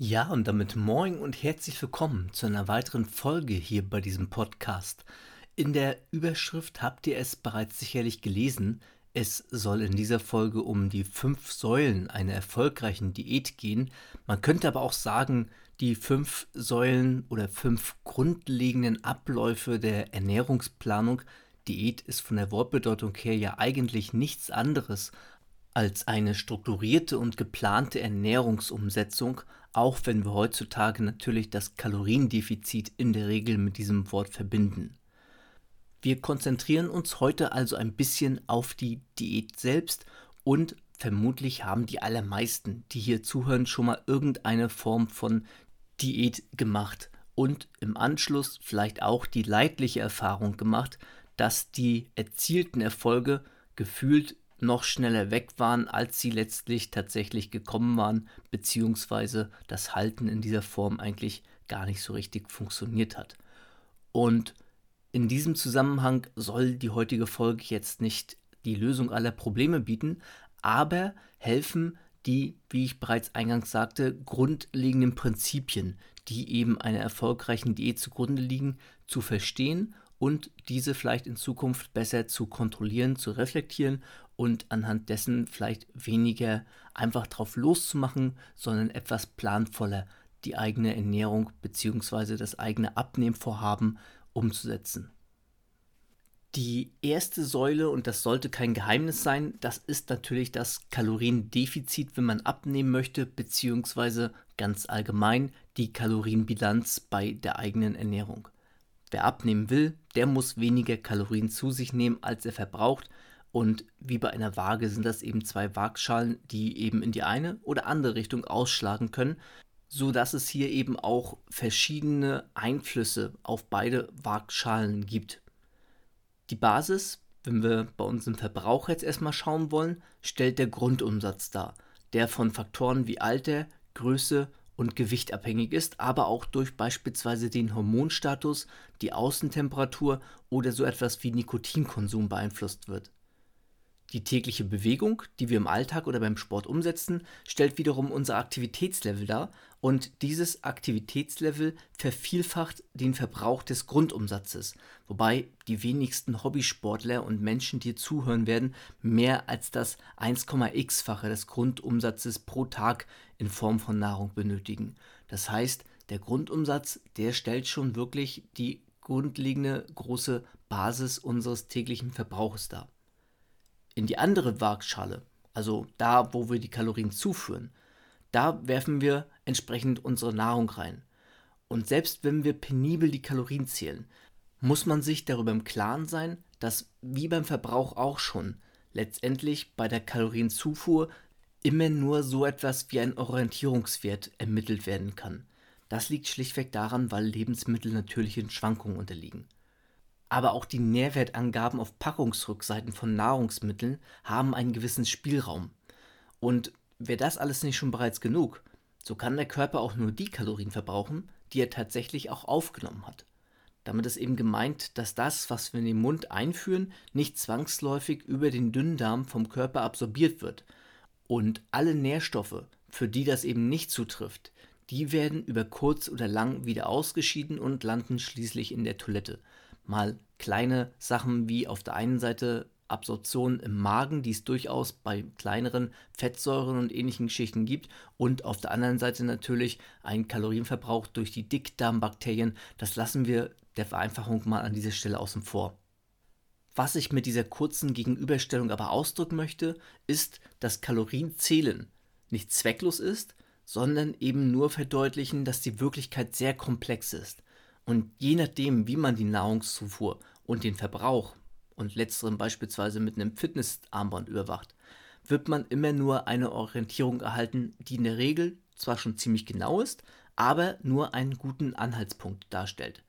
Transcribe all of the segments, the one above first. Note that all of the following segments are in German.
Ja, und damit moin und herzlich willkommen zu einer weiteren Folge hier bei diesem Podcast. In der Überschrift habt ihr es bereits sicherlich gelesen. Es soll in dieser Folge um die fünf Säulen einer erfolgreichen Diät gehen. Man könnte aber auch sagen, die fünf Säulen oder fünf grundlegenden Abläufe der Ernährungsplanung. Diät ist von der Wortbedeutung her ja eigentlich nichts anderes als eine strukturierte und geplante Ernährungsumsetzung auch wenn wir heutzutage natürlich das Kaloriendefizit in der Regel mit diesem Wort verbinden. Wir konzentrieren uns heute also ein bisschen auf die Diät selbst und vermutlich haben die allermeisten, die hier zuhören, schon mal irgendeine Form von Diät gemacht und im Anschluss vielleicht auch die leidliche Erfahrung gemacht, dass die erzielten Erfolge gefühlt noch schneller weg waren, als sie letztlich tatsächlich gekommen waren, beziehungsweise das Halten in dieser Form eigentlich gar nicht so richtig funktioniert hat. Und in diesem Zusammenhang soll die heutige Folge jetzt nicht die Lösung aller Probleme bieten, aber helfen die, wie ich bereits eingangs sagte, grundlegenden Prinzipien, die eben einer erfolgreichen Diät zugrunde liegen, zu verstehen und diese vielleicht in Zukunft besser zu kontrollieren, zu reflektieren und anhand dessen vielleicht weniger einfach drauf loszumachen, sondern etwas planvoller die eigene Ernährung bzw. das eigene Abnehmvorhaben umzusetzen. Die erste Säule, und das sollte kein Geheimnis sein, das ist natürlich das Kaloriendefizit, wenn man abnehmen möchte, beziehungsweise ganz allgemein die Kalorienbilanz bei der eigenen Ernährung. Wer abnehmen will, der muss weniger Kalorien zu sich nehmen, als er verbraucht. Und wie bei einer Waage sind das eben zwei Waagschalen, die eben in die eine oder andere Richtung ausschlagen können, so dass es hier eben auch verschiedene Einflüsse auf beide Waagschalen gibt. Die Basis, wenn wir bei unserem Verbrauch jetzt erstmal schauen wollen, stellt der Grundumsatz dar, der von Faktoren wie Alter, Größe und Gewicht abhängig ist, aber auch durch beispielsweise den Hormonstatus, die Außentemperatur oder so etwas wie Nikotinkonsum beeinflusst wird. Die tägliche Bewegung, die wir im Alltag oder beim Sport umsetzen, stellt wiederum unser Aktivitätslevel dar und dieses Aktivitätslevel vervielfacht den Verbrauch des Grundumsatzes, wobei die wenigsten Hobbysportler und Menschen, die zuhören werden, mehr als das 1,x-fache des Grundumsatzes pro Tag in Form von Nahrung benötigen. Das heißt, der Grundumsatz, der stellt schon wirklich die grundlegende große Basis unseres täglichen Verbrauches dar in die andere Waagschale, also da, wo wir die Kalorien zuführen, da werfen wir entsprechend unsere Nahrung rein. Und selbst wenn wir penibel die Kalorien zählen, muss man sich darüber im Klaren sein, dass wie beim Verbrauch auch schon letztendlich bei der Kalorienzufuhr immer nur so etwas wie ein Orientierungswert ermittelt werden kann. Das liegt schlichtweg daran, weil Lebensmittel natürlichen Schwankungen unterliegen. Aber auch die Nährwertangaben auf Packungsrückseiten von Nahrungsmitteln haben einen gewissen Spielraum. Und wäre das alles nicht schon bereits genug, so kann der Körper auch nur die Kalorien verbrauchen, die er tatsächlich auch aufgenommen hat. Damit ist eben gemeint, dass das, was wir in den Mund einführen, nicht zwangsläufig über den Dünndarm vom Körper absorbiert wird. Und alle Nährstoffe, für die das eben nicht zutrifft, die werden über kurz oder lang wieder ausgeschieden und landen schließlich in der Toilette mal kleine Sachen wie auf der einen Seite Absorption im Magen, die es durchaus bei kleineren Fettsäuren und ähnlichen Geschichten gibt. Und auf der anderen Seite natürlich ein Kalorienverbrauch durch die Dickdarmbakterien. Das lassen wir der Vereinfachung mal an dieser Stelle außen vor. Was ich mit dieser kurzen Gegenüberstellung aber ausdrücken möchte, ist, dass Kalorienzählen nicht zwecklos ist, sondern eben nur verdeutlichen, dass die Wirklichkeit sehr komplex ist. Und je nachdem, wie man die Nahrungszufuhr und den Verbrauch und letzteren beispielsweise mit einem Fitnessarmband überwacht, wird man immer nur eine Orientierung erhalten, die in der Regel zwar schon ziemlich genau ist, aber nur einen guten Anhaltspunkt darstellt.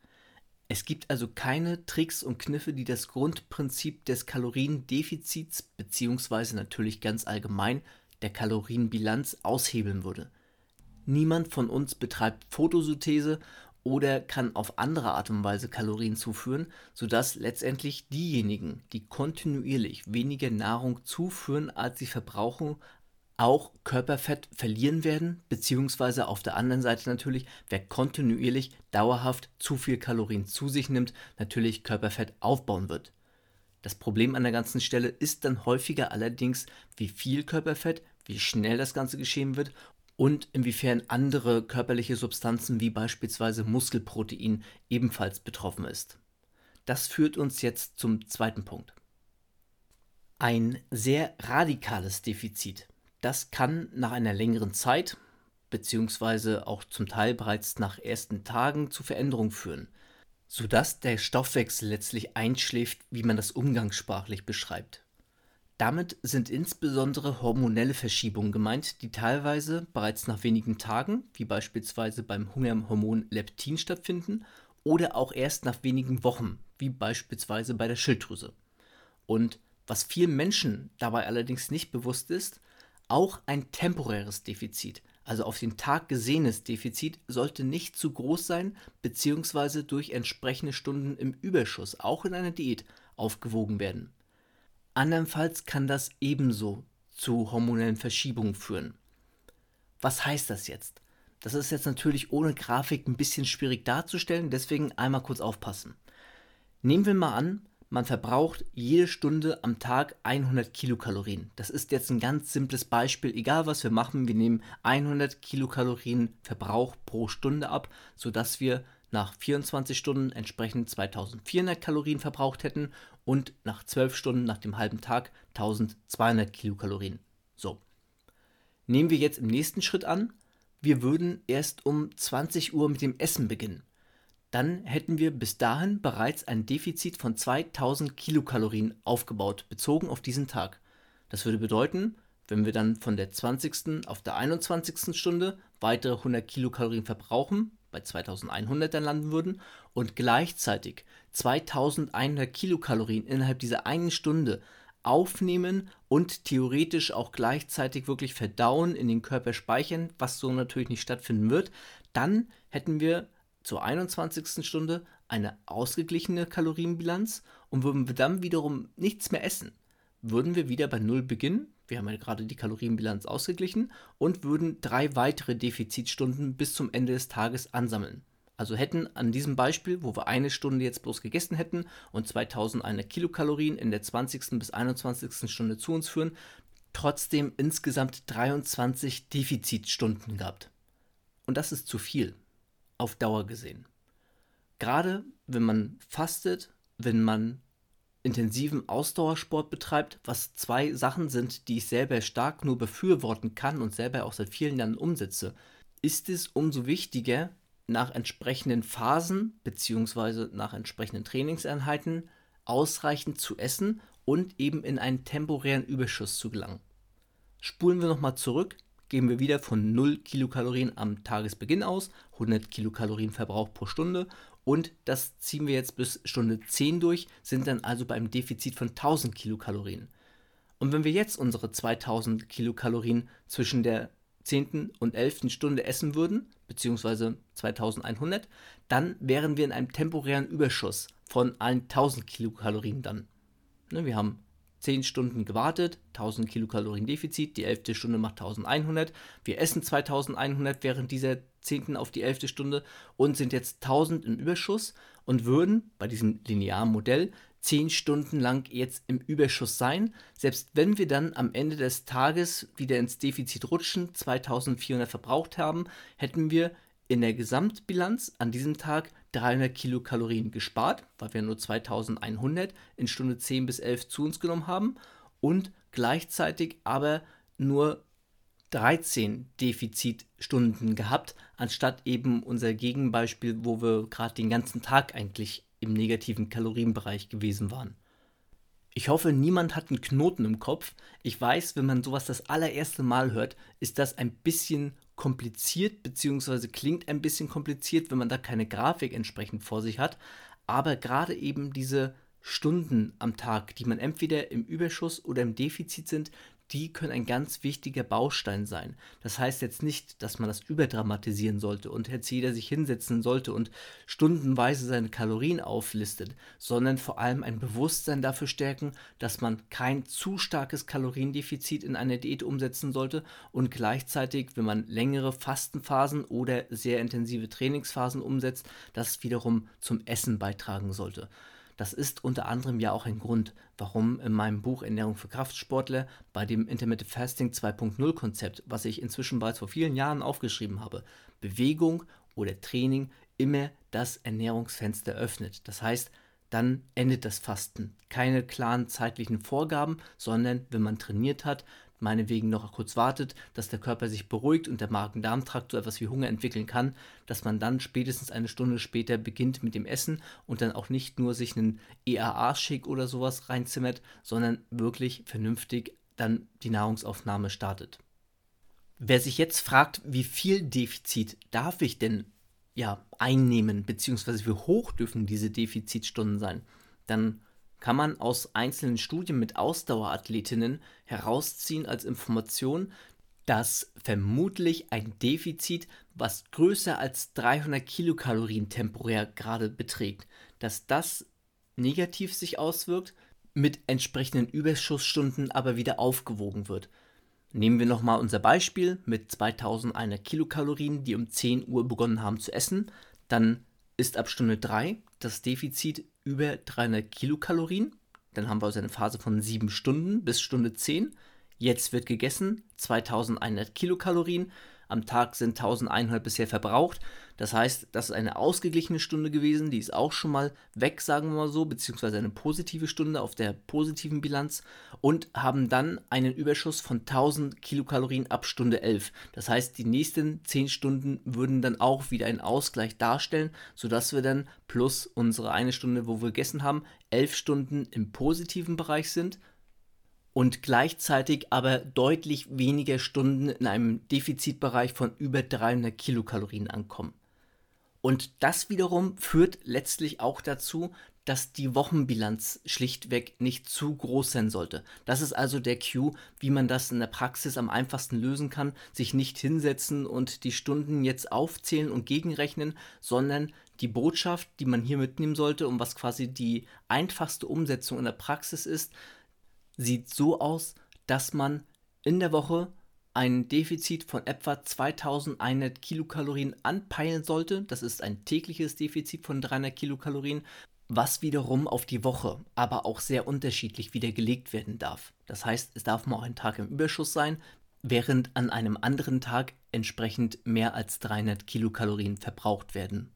Es gibt also keine Tricks und Kniffe, die das Grundprinzip des Kaloriendefizits bzw. natürlich ganz allgemein der Kalorienbilanz aushebeln würde. Niemand von uns betreibt Photosynthese oder kann auf andere Art und Weise Kalorien zuführen, sodass letztendlich diejenigen, die kontinuierlich weniger Nahrung zuführen, als sie verbrauchen, auch Körperfett verlieren werden, beziehungsweise auf der anderen Seite natürlich, wer kontinuierlich dauerhaft zu viel Kalorien zu sich nimmt, natürlich Körperfett aufbauen wird. Das Problem an der ganzen Stelle ist dann häufiger allerdings, wie viel Körperfett, wie schnell das Ganze geschehen wird und inwiefern andere körperliche Substanzen wie beispielsweise Muskelprotein ebenfalls betroffen ist. Das führt uns jetzt zum zweiten Punkt. Ein sehr radikales Defizit das kann nach einer längeren Zeit, beziehungsweise auch zum Teil bereits nach ersten Tagen zu Veränderungen führen, sodass der Stoffwechsel letztlich einschläft, wie man das umgangssprachlich beschreibt. Damit sind insbesondere hormonelle Verschiebungen gemeint, die teilweise bereits nach wenigen Tagen, wie beispielsweise beim Hungerhormon Leptin stattfinden, oder auch erst nach wenigen Wochen, wie beispielsweise bei der Schilddrüse. Und was vielen Menschen dabei allerdings nicht bewusst ist, auch ein temporäres Defizit, also auf den Tag gesehenes Defizit, sollte nicht zu groß sein bzw. durch entsprechende Stunden im Überschuss, auch in einer Diät, aufgewogen werden. Andernfalls kann das ebenso zu hormonellen Verschiebungen führen. Was heißt das jetzt? Das ist jetzt natürlich ohne Grafik ein bisschen schwierig darzustellen, deswegen einmal kurz aufpassen. Nehmen wir mal an, man verbraucht jede Stunde am Tag 100 Kilokalorien. Das ist jetzt ein ganz simples Beispiel. Egal was wir machen, wir nehmen 100 Kilokalorien Verbrauch pro Stunde ab, sodass wir nach 24 Stunden entsprechend 2400 Kalorien verbraucht hätten und nach 12 Stunden nach dem halben Tag 1200 Kilokalorien. So. Nehmen wir jetzt im nächsten Schritt an, wir würden erst um 20 Uhr mit dem Essen beginnen dann hätten wir bis dahin bereits ein Defizit von 2000 Kilokalorien aufgebaut, bezogen auf diesen Tag. Das würde bedeuten, wenn wir dann von der 20. auf der 21. Stunde weitere 100 Kilokalorien verbrauchen, bei 2100 dann landen würden und gleichzeitig 2100 Kilokalorien innerhalb dieser einen Stunde aufnehmen und theoretisch auch gleichzeitig wirklich verdauen, in den Körper speichern, was so natürlich nicht stattfinden wird, dann hätten wir zur 21. Stunde eine ausgeglichene Kalorienbilanz und würden wir dann wiederum nichts mehr essen, würden wir wieder bei Null beginnen. Wir haben ja gerade die Kalorienbilanz ausgeglichen und würden drei weitere Defizitstunden bis zum Ende des Tages ansammeln. Also hätten an diesem Beispiel, wo wir eine Stunde jetzt bloß gegessen hätten und 2100 Kilokalorien in der 20. bis 21. Stunde zu uns führen, trotzdem insgesamt 23 Defizitstunden gehabt. Und das ist zu viel auf Dauer gesehen. Gerade wenn man fastet, wenn man intensiven Ausdauersport betreibt, was zwei Sachen sind, die ich selber stark nur befürworten kann und selber auch seit vielen Jahren umsetze, ist es umso wichtiger, nach entsprechenden Phasen bzw. nach entsprechenden Trainingseinheiten ausreichend zu essen und eben in einen temporären Überschuss zu gelangen. Spulen wir nochmal zurück gehen wir wieder von 0 Kilokalorien am Tagesbeginn aus, 100 Kilokalorien Verbrauch pro Stunde und das ziehen wir jetzt bis Stunde 10 durch, sind dann also beim Defizit von 1000 Kilokalorien. Und wenn wir jetzt unsere 2000 Kilokalorien zwischen der 10. und 11. Stunde essen würden, beziehungsweise 2100, dann wären wir in einem temporären Überschuss von allen 1000 Kilokalorien dann. Ne, wir haben 10 Stunden gewartet, 1000 Kilokalorien Defizit, die 11. Stunde macht 1100. Wir essen 2100 während dieser 10. auf die 11. Stunde und sind jetzt 1000 im Überschuss und würden bei diesem linearen Modell 10 Stunden lang jetzt im Überschuss sein. Selbst wenn wir dann am Ende des Tages wieder ins Defizit rutschen, 2400 verbraucht haben, hätten wir in der Gesamtbilanz an diesem Tag 300 Kilokalorien gespart, weil wir nur 2100 in Stunde 10 bis 11 zu uns genommen haben und gleichzeitig aber nur 13 Defizitstunden gehabt, anstatt eben unser Gegenbeispiel, wo wir gerade den ganzen Tag eigentlich im negativen Kalorienbereich gewesen waren. Ich hoffe, niemand hat einen Knoten im Kopf. Ich weiß, wenn man sowas das allererste Mal hört, ist das ein bisschen kompliziert, beziehungsweise klingt ein bisschen kompliziert, wenn man da keine Grafik entsprechend vor sich hat. Aber gerade eben diese Stunden am Tag, die man entweder im Überschuss oder im Defizit sind, die können ein ganz wichtiger Baustein sein. Das heißt jetzt nicht, dass man das überdramatisieren sollte und jetzt jeder sich hinsetzen sollte und stundenweise seine Kalorien auflistet, sondern vor allem ein Bewusstsein dafür stärken, dass man kein zu starkes Kaloriendefizit in einer Diät umsetzen sollte und gleichzeitig, wenn man längere Fastenphasen oder sehr intensive Trainingsphasen umsetzt, das wiederum zum Essen beitragen sollte. Das ist unter anderem ja auch ein Grund, warum in meinem Buch Ernährung für Kraftsportler bei dem Intermittent Fasting 2.0 Konzept, was ich inzwischen bereits vor vielen Jahren aufgeschrieben habe, Bewegung oder Training immer das Ernährungsfenster öffnet. Das heißt, dann endet das Fasten. Keine klaren zeitlichen Vorgaben, sondern wenn man trainiert hat, meinetwegen noch kurz wartet, dass der Körper sich beruhigt und der Magen-Darm-Trakt so etwas wie Hunger entwickeln kann, dass man dann spätestens eine Stunde später beginnt mit dem Essen und dann auch nicht nur sich einen EAA-Shake oder sowas reinzimmert, sondern wirklich vernünftig dann die Nahrungsaufnahme startet. Wer sich jetzt fragt, wie viel Defizit darf ich denn ja einnehmen, beziehungsweise wie hoch dürfen diese Defizitstunden sein, dann kann man aus einzelnen Studien mit Ausdauerathletinnen herausziehen als Information, dass vermutlich ein Defizit, was größer als 300 Kilokalorien temporär gerade beträgt, dass das negativ sich auswirkt, mit entsprechenden Überschussstunden aber wieder aufgewogen wird. Nehmen wir nochmal unser Beispiel mit 2100 Kilokalorien, die um 10 Uhr begonnen haben zu essen, dann ist ab Stunde 3 das Defizit über 300 Kilokalorien. Dann haben wir also eine Phase von 7 Stunden bis Stunde 10. Jetzt wird gegessen, 2100 Kilokalorien. Am Tag sind 1100 bisher verbraucht. Das heißt, das ist eine ausgeglichene Stunde gewesen. Die ist auch schon mal weg, sagen wir mal so, beziehungsweise eine positive Stunde auf der positiven Bilanz und haben dann einen Überschuss von 1000 Kilokalorien ab Stunde 11. Das heißt, die nächsten 10 Stunden würden dann auch wieder einen Ausgleich darstellen, sodass wir dann plus unsere eine Stunde, wo wir gegessen haben, 11 Stunden im positiven Bereich sind und gleichzeitig aber deutlich weniger Stunden in einem Defizitbereich von über 300 Kilokalorien ankommen. Und das wiederum führt letztlich auch dazu, dass die Wochenbilanz schlichtweg nicht zu groß sein sollte. Das ist also der Cue, wie man das in der Praxis am einfachsten lösen kann, sich nicht hinsetzen und die Stunden jetzt aufzählen und gegenrechnen, sondern die Botschaft, die man hier mitnehmen sollte und was quasi die einfachste Umsetzung in der Praxis ist, sieht so aus, dass man in der Woche ein Defizit von etwa 2100 Kilokalorien anpeilen sollte. Das ist ein tägliches Defizit von 300 Kilokalorien, was wiederum auf die Woche, aber auch sehr unterschiedlich wieder gelegt werden darf. Das heißt, es darf mal ein Tag im Überschuss sein, während an einem anderen Tag entsprechend mehr als 300 Kilokalorien verbraucht werden.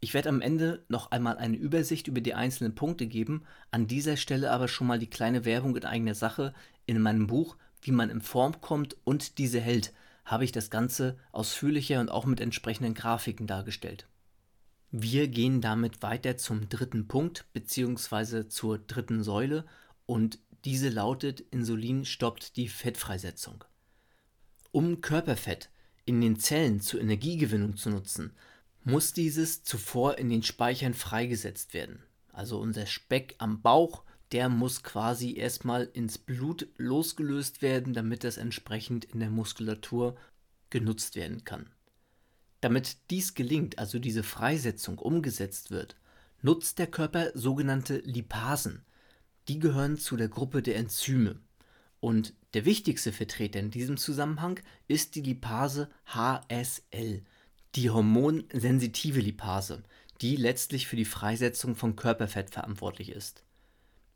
Ich werde am Ende noch einmal eine Übersicht über die einzelnen Punkte geben, an dieser Stelle aber schon mal die kleine Werbung in eigener Sache. In meinem Buch Wie man in Form kommt und diese hält, habe ich das Ganze ausführlicher und auch mit entsprechenden Grafiken dargestellt. Wir gehen damit weiter zum dritten Punkt bzw. zur dritten Säule und diese lautet Insulin stoppt die Fettfreisetzung. Um Körperfett in den Zellen zur Energiegewinnung zu nutzen, muss dieses zuvor in den Speichern freigesetzt werden. Also unser Speck am Bauch, der muss quasi erstmal ins Blut losgelöst werden, damit das entsprechend in der Muskulatur genutzt werden kann. Damit dies gelingt, also diese Freisetzung umgesetzt wird, nutzt der Körper sogenannte Lipasen. Die gehören zu der Gruppe der Enzyme. Und der wichtigste Vertreter in diesem Zusammenhang ist die Lipase HSL die hormonsensitive Lipase, die letztlich für die Freisetzung von Körperfett verantwortlich ist.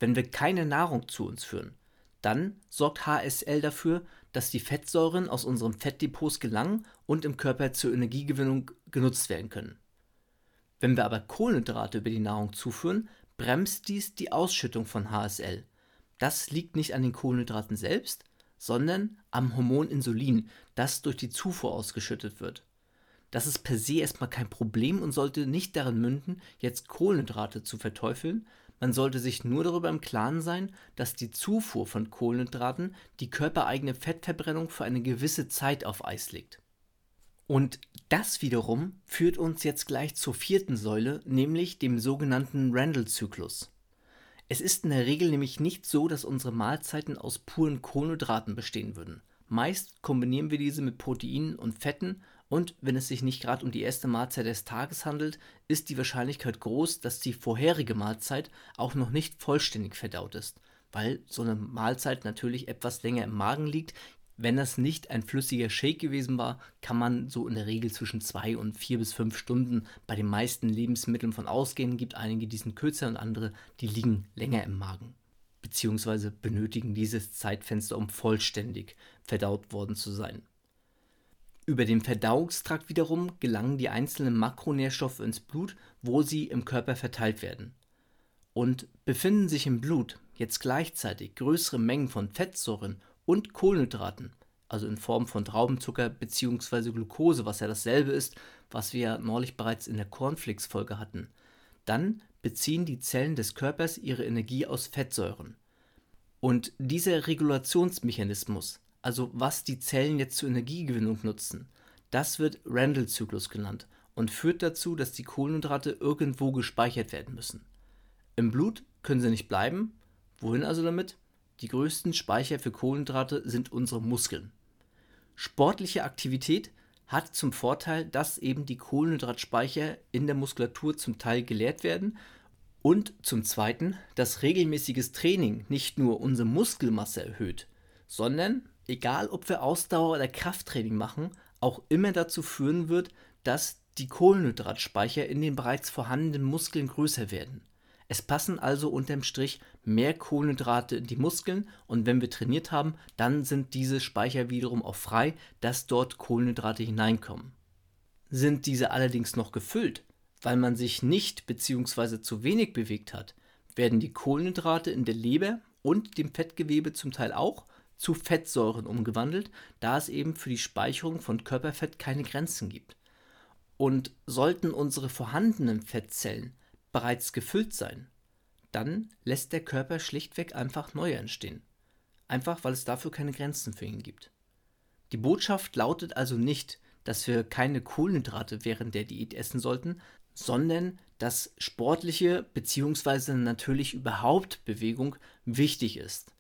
Wenn wir keine Nahrung zu uns führen, dann sorgt HSL dafür, dass die Fettsäuren aus unseren Fettdepots gelangen und im Körper zur Energiegewinnung genutzt werden können. Wenn wir aber Kohlenhydrate über die Nahrung zuführen, bremst dies die Ausschüttung von HSL. Das liegt nicht an den Kohlenhydraten selbst, sondern am Hormon Insulin, das durch die Zufuhr ausgeschüttet wird. Das ist per se erstmal kein Problem und sollte nicht darin münden, jetzt Kohlenhydrate zu verteufeln. Man sollte sich nur darüber im Klaren sein, dass die Zufuhr von Kohlenhydraten die körpereigene Fettverbrennung für eine gewisse Zeit auf Eis legt. Und das wiederum führt uns jetzt gleich zur vierten Säule, nämlich dem sogenannten Randall-Zyklus. Es ist in der Regel nämlich nicht so, dass unsere Mahlzeiten aus puren Kohlenhydraten bestehen würden. Meist kombinieren wir diese mit Proteinen und Fetten und wenn es sich nicht gerade um die erste Mahlzeit des Tages handelt, ist die Wahrscheinlichkeit groß, dass die vorherige Mahlzeit auch noch nicht vollständig verdaut ist, weil so eine Mahlzeit natürlich etwas länger im Magen liegt. Wenn das nicht ein flüssiger Shake gewesen war, kann man so in der Regel zwischen zwei und vier bis fünf Stunden bei den meisten Lebensmitteln von ausgehen. Gibt einige, die sind kürzer und andere, die liegen länger im Magen beziehungsweise benötigen dieses Zeitfenster, um vollständig verdaut worden zu sein. Über den Verdauungstrakt wiederum gelangen die einzelnen Makronährstoffe ins Blut, wo sie im Körper verteilt werden. Und befinden sich im Blut jetzt gleichzeitig größere Mengen von Fettsäuren und Kohlenhydraten, also in Form von Traubenzucker bzw. Glucose, was ja dasselbe ist, was wir neulich bereits in der Cornflakes-Folge hatten, dann beziehen die Zellen des Körpers ihre Energie aus Fettsäuren. Und dieser Regulationsmechanismus also was die Zellen jetzt zur Energiegewinnung nutzen, das wird Randall-Zyklus genannt und führt dazu, dass die Kohlenhydrate irgendwo gespeichert werden müssen. Im Blut können sie nicht bleiben. Wohin also damit? Die größten Speicher für Kohlenhydrate sind unsere Muskeln. Sportliche Aktivität hat zum Vorteil, dass eben die Kohlenhydratspeicher in der Muskulatur zum Teil geleert werden und zum Zweiten, dass regelmäßiges Training nicht nur unsere Muskelmasse erhöht, sondern egal ob wir Ausdauer oder Krafttraining machen, auch immer dazu führen wird, dass die Kohlenhydratspeicher in den bereits vorhandenen Muskeln größer werden. Es passen also unterm Strich mehr Kohlenhydrate in die Muskeln und wenn wir trainiert haben, dann sind diese Speicher wiederum auch frei, dass dort Kohlenhydrate hineinkommen. Sind diese allerdings noch gefüllt, weil man sich nicht bzw. zu wenig bewegt hat, werden die Kohlenhydrate in der Leber und dem Fettgewebe zum Teil auch zu Fettsäuren umgewandelt, da es eben für die Speicherung von Körperfett keine Grenzen gibt. Und sollten unsere vorhandenen Fettzellen bereits gefüllt sein, dann lässt der Körper schlichtweg einfach neue entstehen. Einfach weil es dafür keine Grenzen für ihn gibt. Die Botschaft lautet also nicht, dass wir keine Kohlenhydrate während der Diät essen sollten, sondern dass sportliche bzw. natürlich überhaupt Bewegung wichtig ist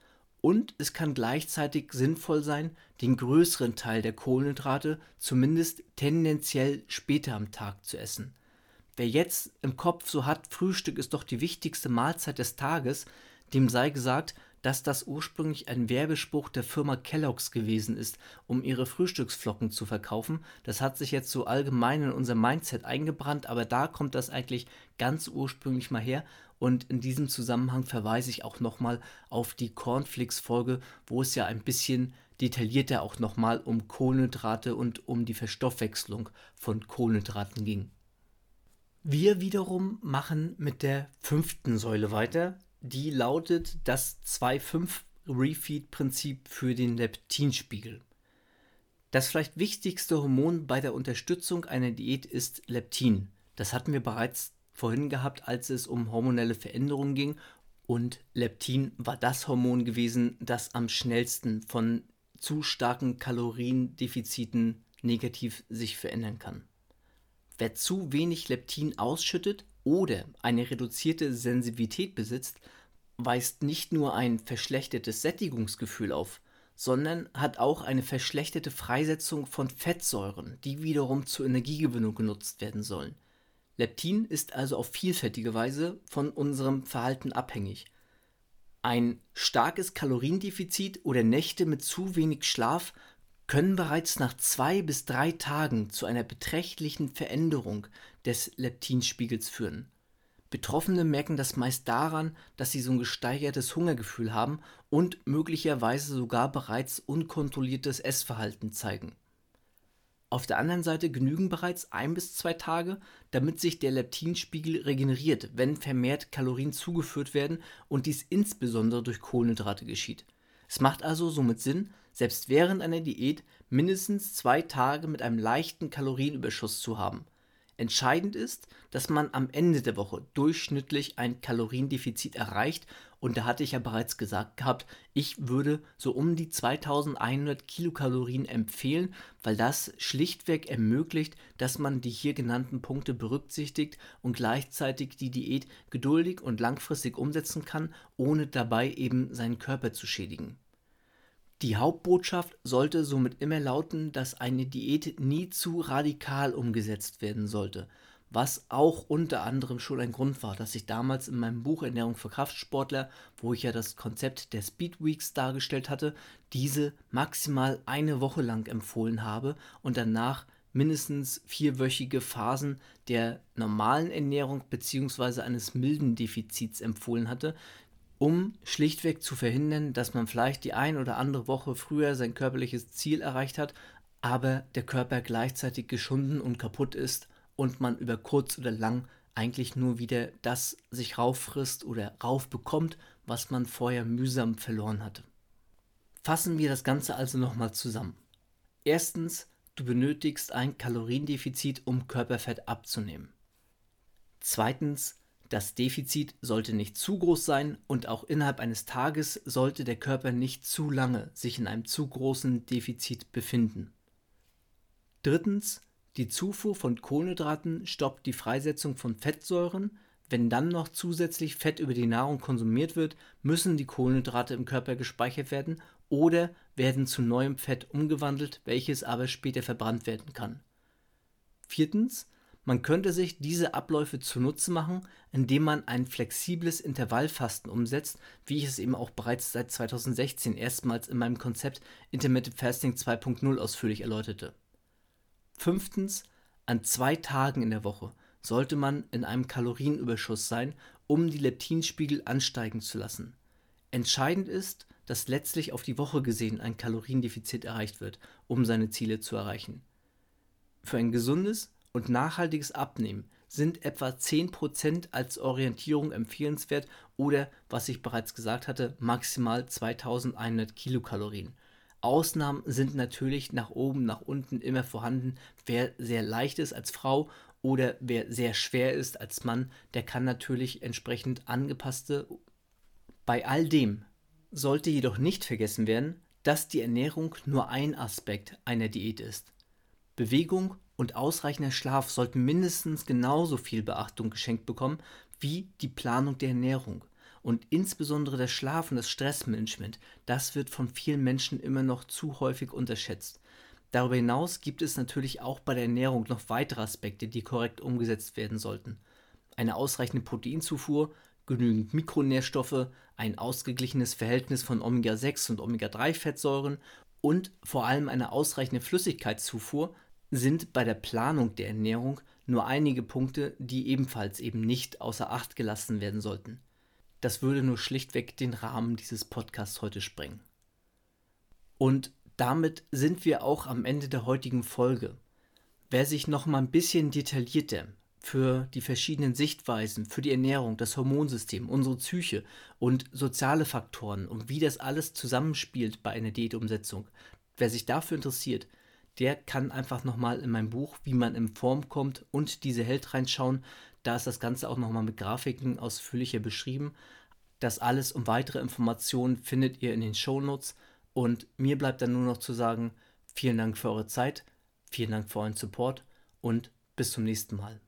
und es kann gleichzeitig sinnvoll sein, den größeren Teil der Kohlenhydrate zumindest tendenziell später am Tag zu essen. Wer jetzt im Kopf so hat, Frühstück ist doch die wichtigste Mahlzeit des Tages, dem sei gesagt, dass das ursprünglich ein Werbespruch der Firma Kellogg's gewesen ist, um ihre Frühstücksflocken zu verkaufen. Das hat sich jetzt so allgemein in unser Mindset eingebrannt, aber da kommt das eigentlich ganz ursprünglich mal her. Und in diesem Zusammenhang verweise ich auch nochmal auf die Cornflakes-Folge, wo es ja ein bisschen detaillierter auch nochmal um Kohlenhydrate und um die Verstoffwechslung von Kohlenhydraten ging. Wir wiederum machen mit der fünften Säule weiter, die lautet das 2,5-Refeed-Prinzip für den Leptinspiegel. Das vielleicht wichtigste Hormon bei der Unterstützung einer Diät ist Leptin. Das hatten wir bereits vorhin gehabt, als es um hormonelle Veränderungen ging. Und Leptin war das Hormon gewesen, das am schnellsten von zu starken Kaloriendefiziten negativ sich verändern kann. Wer zu wenig Leptin ausschüttet, oder eine reduzierte Sensitivität besitzt, weist nicht nur ein verschlechtertes Sättigungsgefühl auf, sondern hat auch eine verschlechterte Freisetzung von Fettsäuren, die wiederum zur Energiegewinnung genutzt werden sollen. Leptin ist also auf vielfältige Weise von unserem Verhalten abhängig. Ein starkes Kaloriendefizit oder Nächte mit zu wenig Schlaf können bereits nach zwei bis drei Tagen zu einer beträchtlichen Veränderung des Leptinspiegels führen. Betroffene merken das meist daran, dass sie so ein gesteigertes Hungergefühl haben und möglicherweise sogar bereits unkontrolliertes Essverhalten zeigen. Auf der anderen Seite genügen bereits ein bis zwei Tage, damit sich der Leptinspiegel regeneriert, wenn vermehrt Kalorien zugeführt werden und dies insbesondere durch Kohlenhydrate geschieht. Es macht also somit Sinn, selbst während einer Diät mindestens zwei Tage mit einem leichten Kalorienüberschuss zu haben. Entscheidend ist, dass man am Ende der Woche durchschnittlich ein Kaloriendefizit erreicht Und da hatte ich ja bereits gesagt gehabt, ich würde so um die 2100 Kilokalorien empfehlen, weil das schlichtweg ermöglicht, dass man die hier genannten Punkte berücksichtigt und gleichzeitig die Diät geduldig und langfristig umsetzen kann, ohne dabei eben seinen Körper zu schädigen. Die Hauptbotschaft sollte somit immer lauten, dass eine Diät nie zu radikal umgesetzt werden sollte was auch unter anderem schon ein Grund war, dass ich damals in meinem Buch Ernährung für Kraftsportler, wo ich ja das Konzept der Speed Weeks dargestellt hatte, diese maximal eine Woche lang empfohlen habe und danach mindestens vierwöchige Phasen der normalen Ernährung bzw. eines milden Defizits empfohlen hatte, um schlichtweg zu verhindern, dass man vielleicht die ein oder andere Woche früher sein körperliches Ziel erreicht hat, aber der Körper gleichzeitig geschunden und kaputt ist und man über kurz oder lang eigentlich nur wieder das sich rauffrisst oder raufbekommt, was man vorher mühsam verloren hatte. Fassen wir das Ganze also nochmal zusammen. Erstens, du benötigst ein Kaloriendefizit, um Körperfett abzunehmen. Zweitens, das Defizit sollte nicht zu groß sein und auch innerhalb eines Tages sollte der Körper nicht zu lange sich in einem zu großen Defizit befinden. Drittens, die Zufuhr von Kohlenhydraten stoppt die Freisetzung von Fettsäuren. Wenn dann noch zusätzlich Fett über die Nahrung konsumiert wird, müssen die Kohlenhydrate im Körper gespeichert werden oder werden zu neuem Fett umgewandelt, welches aber später verbrannt werden kann. Viertens, man könnte sich diese Abläufe zunutze machen, indem man ein flexibles Intervallfasten umsetzt, wie ich es eben auch bereits seit 2016 erstmals in meinem Konzept Intermittent Fasting 2.0 ausführlich erläuterte. Fünftens, an zwei Tagen in der Woche sollte man in einem Kalorienüberschuss sein, um die Leptinspiegel ansteigen zu lassen. Entscheidend ist, dass letztlich auf die Woche gesehen ein Kaloriendefizit erreicht wird, um seine Ziele zu erreichen. Für ein gesundes und nachhaltiges Abnehmen sind etwa 10% als Orientierung empfehlenswert oder, was ich bereits gesagt hatte, maximal 2100 Kilokalorien. Ausnahmen sind natürlich nach oben, nach unten immer vorhanden. Wer sehr leicht ist als Frau oder wer sehr schwer ist als Mann, der kann natürlich entsprechend angepasste. Bei all dem sollte jedoch nicht vergessen werden, dass die Ernährung nur ein Aspekt einer Diät ist. Bewegung und ausreichender Schlaf sollten mindestens genauso viel Beachtung geschenkt bekommen wie die Planung der Ernährung. Und insbesondere der Schlaf und das Stressmanagement, das wird von vielen Menschen immer noch zu häufig unterschätzt. Darüber hinaus gibt es natürlich auch bei der Ernährung noch weitere Aspekte, die korrekt umgesetzt werden sollten. Eine ausreichende Proteinzufuhr, genügend Mikronährstoffe, ein ausgeglichenes Verhältnis von Omega-6 und Omega-3-Fettsäuren und vor allem eine ausreichende Flüssigkeitszufuhr sind bei der Planung der Ernährung nur einige Punkte, die ebenfalls eben nicht außer Acht gelassen werden sollten. Das würde nur schlichtweg den Rahmen dieses Podcasts heute sprengen. Und damit sind wir auch am Ende der heutigen Folge. Wer sich noch mal ein bisschen detaillierter für die verschiedenen Sichtweisen, für die Ernährung, das Hormonsystem, unsere Psyche und soziale Faktoren und wie das alles zusammenspielt bei einer Diätumsetzung, wer sich dafür interessiert, der kann einfach nochmal in mein Buch, wie man in Form kommt und diese Held reinschauen. Da ist das Ganze auch nochmal mit Grafiken ausführlicher beschrieben. Das alles und weitere Informationen findet ihr in den Shownotes. Und mir bleibt dann nur noch zu sagen, vielen Dank für eure Zeit, vielen Dank für euren Support und bis zum nächsten Mal.